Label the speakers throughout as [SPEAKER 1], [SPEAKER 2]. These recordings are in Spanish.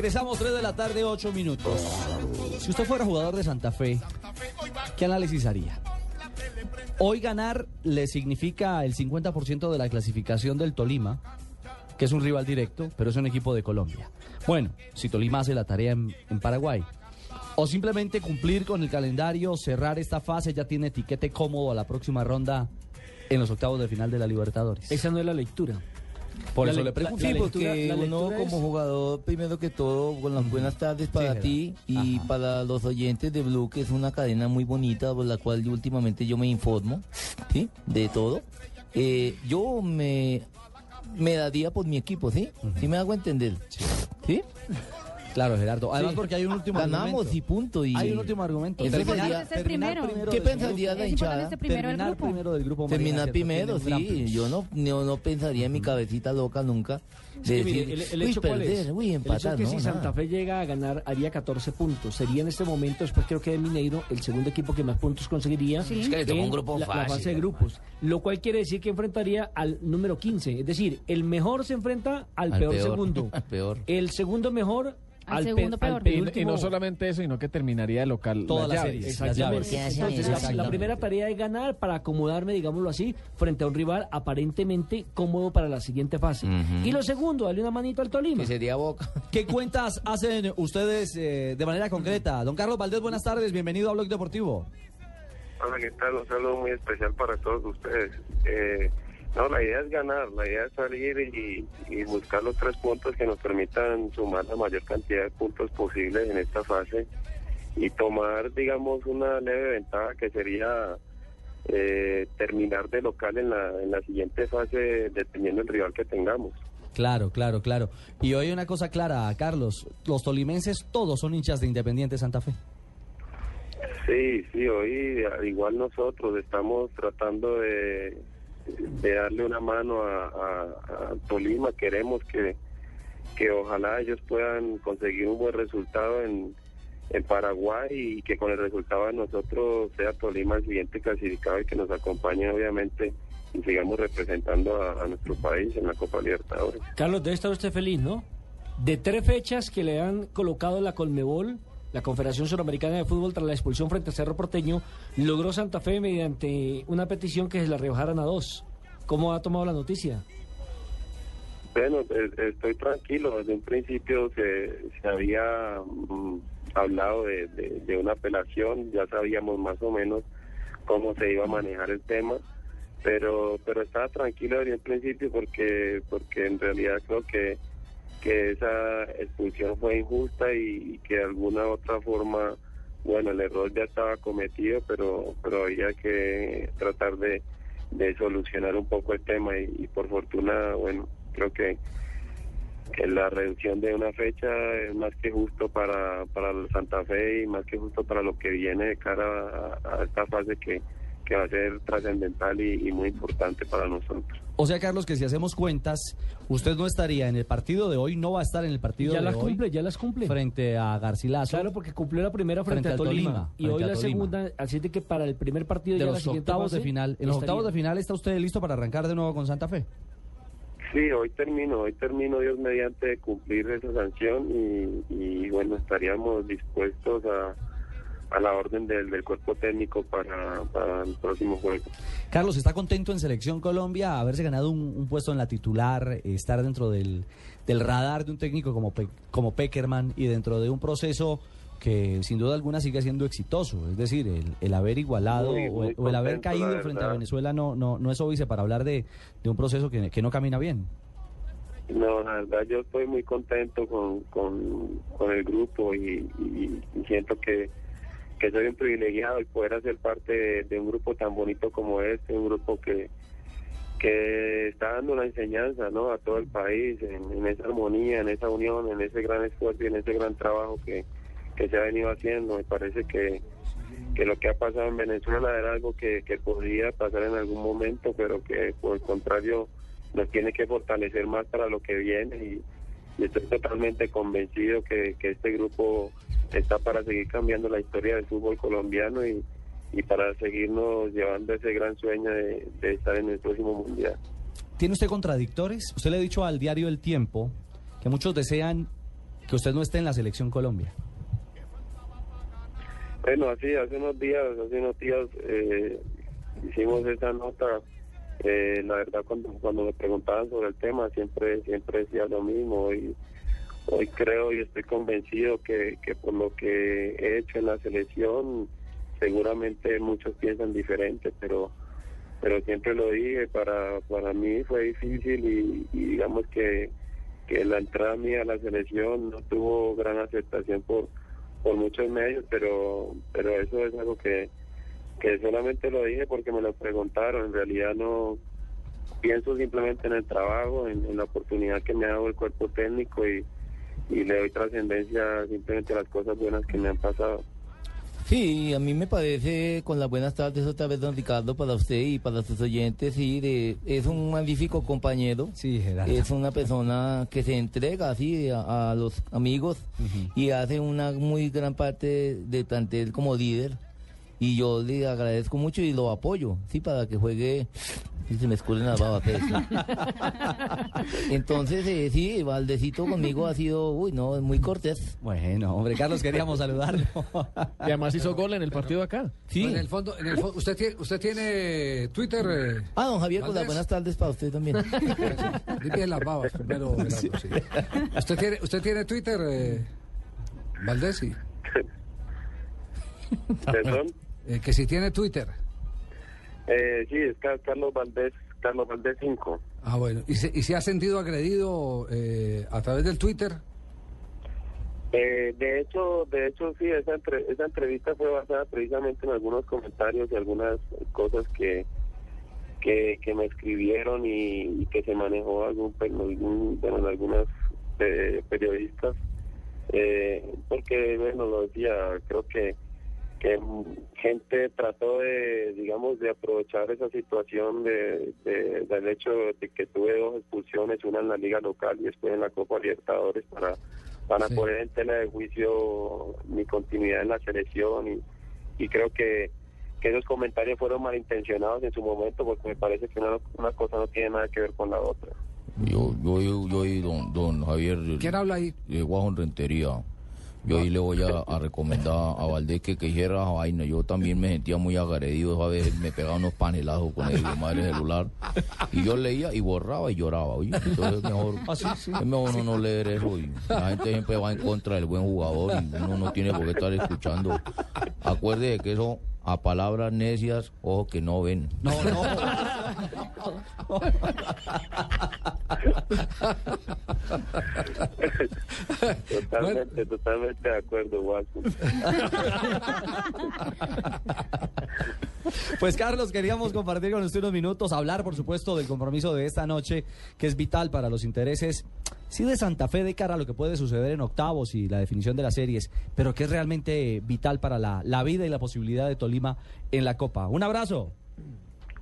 [SPEAKER 1] Regresamos 3 de la tarde, 8 minutos. Si usted fuera jugador de Santa Fe, ¿qué análisis haría? Hoy ganar le significa el 50% de la clasificación del Tolima, que es un rival directo, pero es un equipo de Colombia. Bueno, si Tolima hace la tarea en, Paraguay. O simplemente cumplir con el calendario, cerrar esta fase, ya tiene etiquete cómodo a la próxima ronda en los octavos de final de la Libertadores.
[SPEAKER 2] Esa no es la lectura.
[SPEAKER 1] Por
[SPEAKER 2] La
[SPEAKER 1] eso
[SPEAKER 2] le-
[SPEAKER 1] pregunto.
[SPEAKER 3] Sí, porque uno como
[SPEAKER 2] es-
[SPEAKER 3] jugador, primero que todo, con las buenas tardes para ti y
[SPEAKER 1] Ajá.
[SPEAKER 3] para los oyentes de Blue, que es una cadena muy bonita por la cual yo últimamente yo me informo, ¿sí? De todo. Eh, yo me, me daría por mi equipo, ¿sí? ¿Sí me hago entender? ¿Sí?
[SPEAKER 1] Claro, Gerardo. Además
[SPEAKER 3] Sí.
[SPEAKER 1] porque hay un último
[SPEAKER 3] Ganamos
[SPEAKER 1] argumento.
[SPEAKER 3] y punto. Y
[SPEAKER 1] Hay un último argumento.
[SPEAKER 3] Es
[SPEAKER 1] Terminar-
[SPEAKER 4] ser primero.
[SPEAKER 1] primero
[SPEAKER 3] ¿Qué pensaría la hinchada?
[SPEAKER 4] ser primero del
[SPEAKER 1] terminar
[SPEAKER 4] grupo.
[SPEAKER 1] primero del grupo.
[SPEAKER 3] Terminar
[SPEAKER 1] María,
[SPEAKER 3] primero, sí. Yo no, no, no pensaría en mi cabecita loca nunca. De
[SPEAKER 2] mire,
[SPEAKER 3] decir,
[SPEAKER 2] el, el
[SPEAKER 3] uy,
[SPEAKER 2] hecho
[SPEAKER 3] perder,
[SPEAKER 2] es?
[SPEAKER 3] uy,
[SPEAKER 2] el hecho
[SPEAKER 3] empatar,
[SPEAKER 2] es que
[SPEAKER 3] no,
[SPEAKER 2] si
[SPEAKER 3] nada.
[SPEAKER 2] Santa Fe llega a ganar haría 14 puntos. Sería en este momento, después creo que de Mineiro, el segundo equipo que más puntos conseguiría
[SPEAKER 4] Sí. Es que
[SPEAKER 3] le tocó
[SPEAKER 2] en
[SPEAKER 3] un grupo
[SPEAKER 2] la, la
[SPEAKER 3] fácil,
[SPEAKER 2] fase de grupos. Lo cual quiere decir que enfrentaría al número 15. Es decir, el mejor se enfrenta al,
[SPEAKER 3] Al
[SPEAKER 2] peor,
[SPEAKER 3] peor,
[SPEAKER 2] segundo.
[SPEAKER 3] al peor.
[SPEAKER 2] El segundo mejor
[SPEAKER 4] Al
[SPEAKER 2] al,
[SPEAKER 4] segundo
[SPEAKER 2] pe- al
[SPEAKER 4] peor.
[SPEAKER 5] Y, no solamente eso, sino que terminaría de local
[SPEAKER 1] Todas las
[SPEAKER 5] llaves.
[SPEAKER 1] series.
[SPEAKER 2] Exactamente.
[SPEAKER 1] Las llaves.
[SPEAKER 2] Entonces, la- primera tarea es ganar para acomodarme, digámoslo así, frente a un rival aparentemente cómodo para la siguiente fase. Y lo segundo, darle una manito al Tolima.
[SPEAKER 3] Que sería Boca.
[SPEAKER 1] ¿Qué cuentas hacen ustedes eh, de manera concreta? Don Carlos Valdés, buenas tardes, bienvenido a Blog Deportivo.
[SPEAKER 6] Hola, ¿qué tal? Un saludo muy especial para todos ustedes. Eh, no, la idea es ganar, la idea es salir y, y buscar los tres puntos que nos permitan sumar la mayor cantidad de puntos posibles en esta fase y tomar, digamos, una leve ventaja que sería eh, terminar de local en la, en la siguiente fase dependiendo del rival que tengamos.
[SPEAKER 1] Claro, claro, claro. Y hoy una cosa clara, Carlos, los tolimenses todos son hinchas de Independiente Santa Fe.
[SPEAKER 6] Sí, sí, hoy al igual nosotros estamos tratando de, de darle una mano a, Tolima. Queremos que, que ojalá ellos puedan conseguir un buen resultado en, en Paraguay y que con el resultado de nosotros sea Tolima el siguiente clasificado y que nos acompañe obviamente y sigamos representando a, nuestro país en la Copa Libertadores.
[SPEAKER 2] Carlos, debe estar usted feliz, ¿no? De tres fechas que le han colocado la Colmebol, la Confederación Suramericana de Fútbol, tras la expulsión frente a Cerro Porteño, logró Santa Fe mediante una petición que se la rebajaran a dos. ¿Cómo ha tomado la noticia?
[SPEAKER 6] Bueno, eh, estoy tranquilo. Desde un principio se, se había mm, hablado de, de- de una apelación, ya sabíamos más o menos cómo se iba a manejar el tema, pero pero estaba tranquilo desde un principio porque porque en realidad creo que que esa expulsión fue injusta y, que de alguna otra forma, bueno, el error ya estaba cometido, pero pero había que tratar de, de solucionar un poco el tema y, por fortuna, bueno, creo que, la reducción de una fecha es más que justo para, para Santa Fe y más que justo para lo que viene de cara a, esta fase que, que va a ser trascendental y muy importante para nosotros.
[SPEAKER 1] O sea, Carlos, que si hacemos cuentas, usted no estaría en el partido de hoy, no va a estar en el partido
[SPEAKER 2] Ya
[SPEAKER 1] de
[SPEAKER 2] las
[SPEAKER 1] hoy
[SPEAKER 2] cumple, ya las cumple.
[SPEAKER 1] frente a Garcilaso.
[SPEAKER 2] Claro, porque cumplió la primera frente,
[SPEAKER 1] Frente
[SPEAKER 2] a
[SPEAKER 1] al
[SPEAKER 2] Tolima.
[SPEAKER 1] Tolima,
[SPEAKER 2] y hoy la
[SPEAKER 1] Tolima.
[SPEAKER 2] segunda, así de que para el primer partido
[SPEAKER 1] de
[SPEAKER 2] ya
[SPEAKER 1] los octavos de final. En los
[SPEAKER 2] estaría.
[SPEAKER 1] octavos de final está usted listo para arrancar de nuevo con Santa Fe.
[SPEAKER 6] Sí, hoy termino, hoy termino Dios mediante de cumplir esa sanción y, y, bueno, estaríamos dispuestos a, a la orden del, del cuerpo técnico para, para el próximo juego.
[SPEAKER 1] Carlos, ¿está contento en Selección Colombia haberse ganado un, un puesto en la titular, eh, estar dentro del, del radar de un técnico como, Pe- como Peckerman y dentro de un proceso que sin duda alguna sigue siendo exitoso. Es decir, el, el haber igualado
[SPEAKER 6] Muy,
[SPEAKER 1] o, el, o el haber caído frente a. Venezuela no, no, no es óbice para hablar de, de un proceso que, que no camina bien.
[SPEAKER 6] No, la verdad yo estoy muy contento con, con, con el grupo y, y- y siento que, que soy un privilegiado y poder hacer parte de, un grupo tan bonito como este, un grupo que, que está dando una enseñanza ¿no? a todo el país en, esa armonía, en esa unión, en ese gran esfuerzo y en ese gran trabajo que, que se ha venido haciendo. Me parece que, que lo que ha pasado en Venezuela era algo que, que podía pasar en algún momento, pero que por el contrario nos tiene que fortalecer más para lo que viene y, y estoy totalmente convencido que, que este grupo está para seguir cambiando la historia del fútbol colombiano y, y para seguirnos llevando ese gran sueño de, de estar en el próximo mundial.
[SPEAKER 1] ¿Tiene usted contradictores? Usted le ha dicho al diario El Tiempo que muchos desean que usted no esté en la selección Colombia.
[SPEAKER 6] Bueno, así, hace unos días, hace unos días eh, hicimos esa nota. Eh, la verdad, cuando, cuando me preguntaban sobre el tema, siempre siempre decía lo mismo. Hoy, hoy creo y estoy convencido que, que por lo que he hecho en la selección, seguramente muchos piensan diferente, pero pero siempre lo dije, para, para mí fue difícil y, digamos que, que la entrada mía a la selección no tuvo gran aceptación por, por muchos medios, pero pero eso es algo que, que solamente lo dije porque me lo preguntaron, en realidad no pienso simplemente en el trabajo, en, en la oportunidad que me ha dado el cuerpo técnico y, y le doy trascendencia simplemente a las cosas buenas que me han pasado.
[SPEAKER 3] Sí, a mí me parece, con las buenas tardes otra vez, don Ricardo, para usted y para sus oyentes, sí, de, es un magnífico compañero.
[SPEAKER 1] Sí, Gerardo.
[SPEAKER 3] Es una persona que se entrega así a, a los amigos y hace una muy gran parte del plantel como líder. Y yo le agradezco mucho y lo apoyo, sí, para que juegue. Y se me escurren las babas. sí. Entonces, eh, sí, Valdecito conmigo ha sido, uy, no, muy cortés.
[SPEAKER 1] Bueno, hombre, Carlos, queríamos saludarlo.
[SPEAKER 5] Y además hizo gol en el partido acá.
[SPEAKER 3] Sí.
[SPEAKER 4] En el fondo, en el fo- usted tiene, usted tiene Twitter. eh,
[SPEAKER 3] Ah, don Javier, con las buenas tardes para usted también.
[SPEAKER 4] Limpie las babas primero. Sí. ¿Usted tiene, usted tiene Twitter, eh, Valdés? Sí.
[SPEAKER 6] ¿Perdón?
[SPEAKER 4] Eh, que si tiene Twitter.
[SPEAKER 6] Eh, sí, es Car- Carlos Valdés, Carlos Valdés 5.
[SPEAKER 4] Ah, bueno. ¿Y se, y se ha sentido agredido eh, a través del Twitter?
[SPEAKER 6] Eh, de hecho, de hecho sí, esa, entre- esa entrevista fue basada precisamente en algunos comentarios y algunas cosas que que, que me escribieron y, y que se manejó algún, pe- algún- bueno, en algunas eh, periodistas, eh, porque bueno lo decía, creo que que gente trató de, digamos, de aprovechar esa situación de, de- del hecho de que tuve dos expulsiones, una en la liga local y después en la Copa Libertadores para para
[SPEAKER 4] Sí.
[SPEAKER 6] poner en tela de juicio mi continuidad en la selección y, y creo que, que esos comentarios fueron malintencionados en su momento porque me parece que una, una cosa no tiene nada que ver con la otra.
[SPEAKER 3] Yo, yo, yo, yo y don, don Javier
[SPEAKER 4] ¿Quién habla ahí?
[SPEAKER 3] de Guajon Rentería. Yo ahí le voy a, a recomendar a Valdés que, que hiciera esa vaina. Yo también me sentía muy agredido. A veces me pegaba unos panelazos con el madre celular. Y yo leía y borraba y lloraba. Oye, entonces es mejor, es mejor uno no leer eso. Y la gente siempre va en contra del buen jugador y uno no tiene por qué estar escuchando. Acuerde de que eso a palabras necias, ojo que no ven.
[SPEAKER 4] No, no.
[SPEAKER 6] Totalmente, totalmente de acuerdo, Watson.
[SPEAKER 1] Pues Carlos, queríamos compartir con usted unos minutos, hablar por supuesto del compromiso de esta noche, que es vital para los intereses, sí de Santa Fe de cara a lo que puede suceder en octavos y la definición de las series, pero que es realmente vital para la, la vida y la posibilidad de Tolima en la Copa. Un abrazo.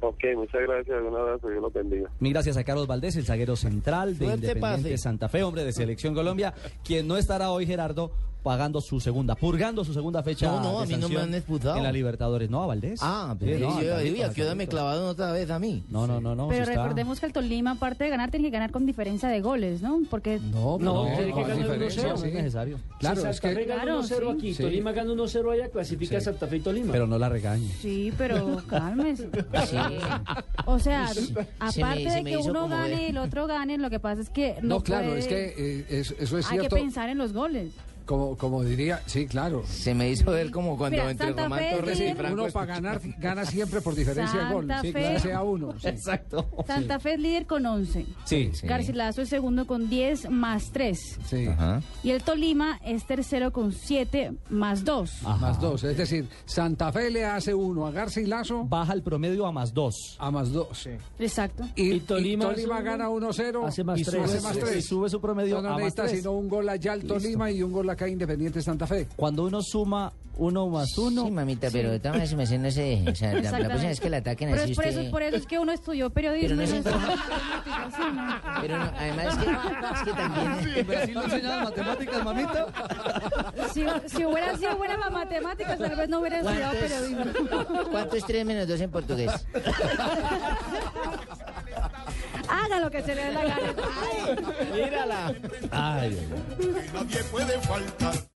[SPEAKER 6] Ok, muchas gracias, un abrazo, Dios los bendiga.
[SPEAKER 1] Mil gracias a Carlos Valdés, el zaguero central de
[SPEAKER 3] Suerte,
[SPEAKER 1] Independiente
[SPEAKER 3] pase.
[SPEAKER 1] Santa Fe, hombre de Selección Colombia, quien no estará hoy, Gerardo, pagando su segunda, purgando su segunda fecha
[SPEAKER 3] No, no,
[SPEAKER 1] de
[SPEAKER 3] a mí no me han expulsado.
[SPEAKER 1] en la Libertadores. No, a Valdés.
[SPEAKER 3] Ah,
[SPEAKER 1] Sí,
[SPEAKER 3] pero
[SPEAKER 1] no,
[SPEAKER 3] yo,
[SPEAKER 1] a
[SPEAKER 3] yo, aquí ahora me clavaron otra vez a mí.
[SPEAKER 1] No, no, no, no.
[SPEAKER 7] Pero
[SPEAKER 1] sí está.
[SPEAKER 7] recordemos que el Tolima, aparte de ganar, tiene que ganar con diferencia de goles, ¿no? Porque
[SPEAKER 4] No,
[SPEAKER 2] No,
[SPEAKER 4] no,
[SPEAKER 2] tiene que
[SPEAKER 4] no,
[SPEAKER 2] ganar
[SPEAKER 4] diferencia,
[SPEAKER 2] 1-0,
[SPEAKER 1] No, no
[SPEAKER 4] sí.
[SPEAKER 1] es necesario.
[SPEAKER 4] Claro,
[SPEAKER 2] si
[SPEAKER 4] es
[SPEAKER 2] Fe
[SPEAKER 4] que...
[SPEAKER 2] gana
[SPEAKER 7] Claro,
[SPEAKER 2] 1-0
[SPEAKER 7] sí.
[SPEAKER 2] aquí,
[SPEAKER 4] Sí.
[SPEAKER 2] Tolima gana 1-0 allá, clasifica Santa Fe y Tolima.
[SPEAKER 1] Pero no la regañe.
[SPEAKER 7] sí, pero cálmese. O sea, aparte
[SPEAKER 3] se
[SPEAKER 7] de
[SPEAKER 3] me
[SPEAKER 7] que uno gane y el otro gane, lo que pasa es que no,
[SPEAKER 4] claro, es que eh, eso, eso es
[SPEAKER 7] hay que
[SPEAKER 4] cierto.
[SPEAKER 7] pensar en los goles.
[SPEAKER 4] Como, como diría, sí, claro.
[SPEAKER 3] Se me hizo ver como cuando
[SPEAKER 7] Mira,
[SPEAKER 3] entre
[SPEAKER 7] Santa
[SPEAKER 3] Román
[SPEAKER 7] Fe
[SPEAKER 3] Torres y. Franco.
[SPEAKER 4] Uno para ganar gana siempre por diferencia de gol. Sí, claro, sea uno. sí.
[SPEAKER 1] Exacto.
[SPEAKER 7] Santa Fe es líder con 11.
[SPEAKER 1] Sí.
[SPEAKER 3] Sí.
[SPEAKER 7] Garcilaso es segundo con 10 más 3.
[SPEAKER 4] Sí.
[SPEAKER 3] Ajá.
[SPEAKER 7] Y el Tolima es tercero con 7 más 2.
[SPEAKER 4] Más dos. Es decir, Santa Fe le hace uno a Garcilaso
[SPEAKER 1] Baja el promedio a más dos.
[SPEAKER 4] a más dos.
[SPEAKER 7] Exacto.
[SPEAKER 4] Y,
[SPEAKER 2] Y Tolima
[SPEAKER 4] y Tolima
[SPEAKER 2] sube-
[SPEAKER 4] gana 1-0.
[SPEAKER 2] hace más
[SPEAKER 1] Y
[SPEAKER 2] tres.
[SPEAKER 1] sube,
[SPEAKER 4] Hace más tres.
[SPEAKER 1] y sube su promedio
[SPEAKER 4] No, no
[SPEAKER 1] a más
[SPEAKER 4] necesita
[SPEAKER 1] tres.
[SPEAKER 4] sino un gol allá al Tolima y un gol acá Independiente Santa Fe.
[SPEAKER 1] Cuando uno suma uno más uno,
[SPEAKER 3] Sí, mamita, pero de todas maneras me hacen ese... O sea, la, la próxima vez que la ataquen
[SPEAKER 7] Pero
[SPEAKER 3] así
[SPEAKER 7] es por,
[SPEAKER 3] usted...
[SPEAKER 7] eso, por eso es que uno estudió periodismo.
[SPEAKER 3] Pero no
[SPEAKER 7] y
[SPEAKER 3] se
[SPEAKER 7] no
[SPEAKER 3] informa.
[SPEAKER 7] estudió matemáticas, ¿sí,
[SPEAKER 3] Pero no, además es que, es que también...
[SPEAKER 1] ¿En Brasil no matemáticas, mamita?
[SPEAKER 7] no? Si, si hubiera sido buena en las matemáticas, tal vez no hubiera estudiado
[SPEAKER 3] ¿Cuánto es,
[SPEAKER 7] periodismo.
[SPEAKER 3] ¿Cuánto es 3 menos 2 en portugués?
[SPEAKER 7] Lo que se les dé la gana.
[SPEAKER 1] Ay, ay, ay.
[SPEAKER 8] Nadie puede faltar.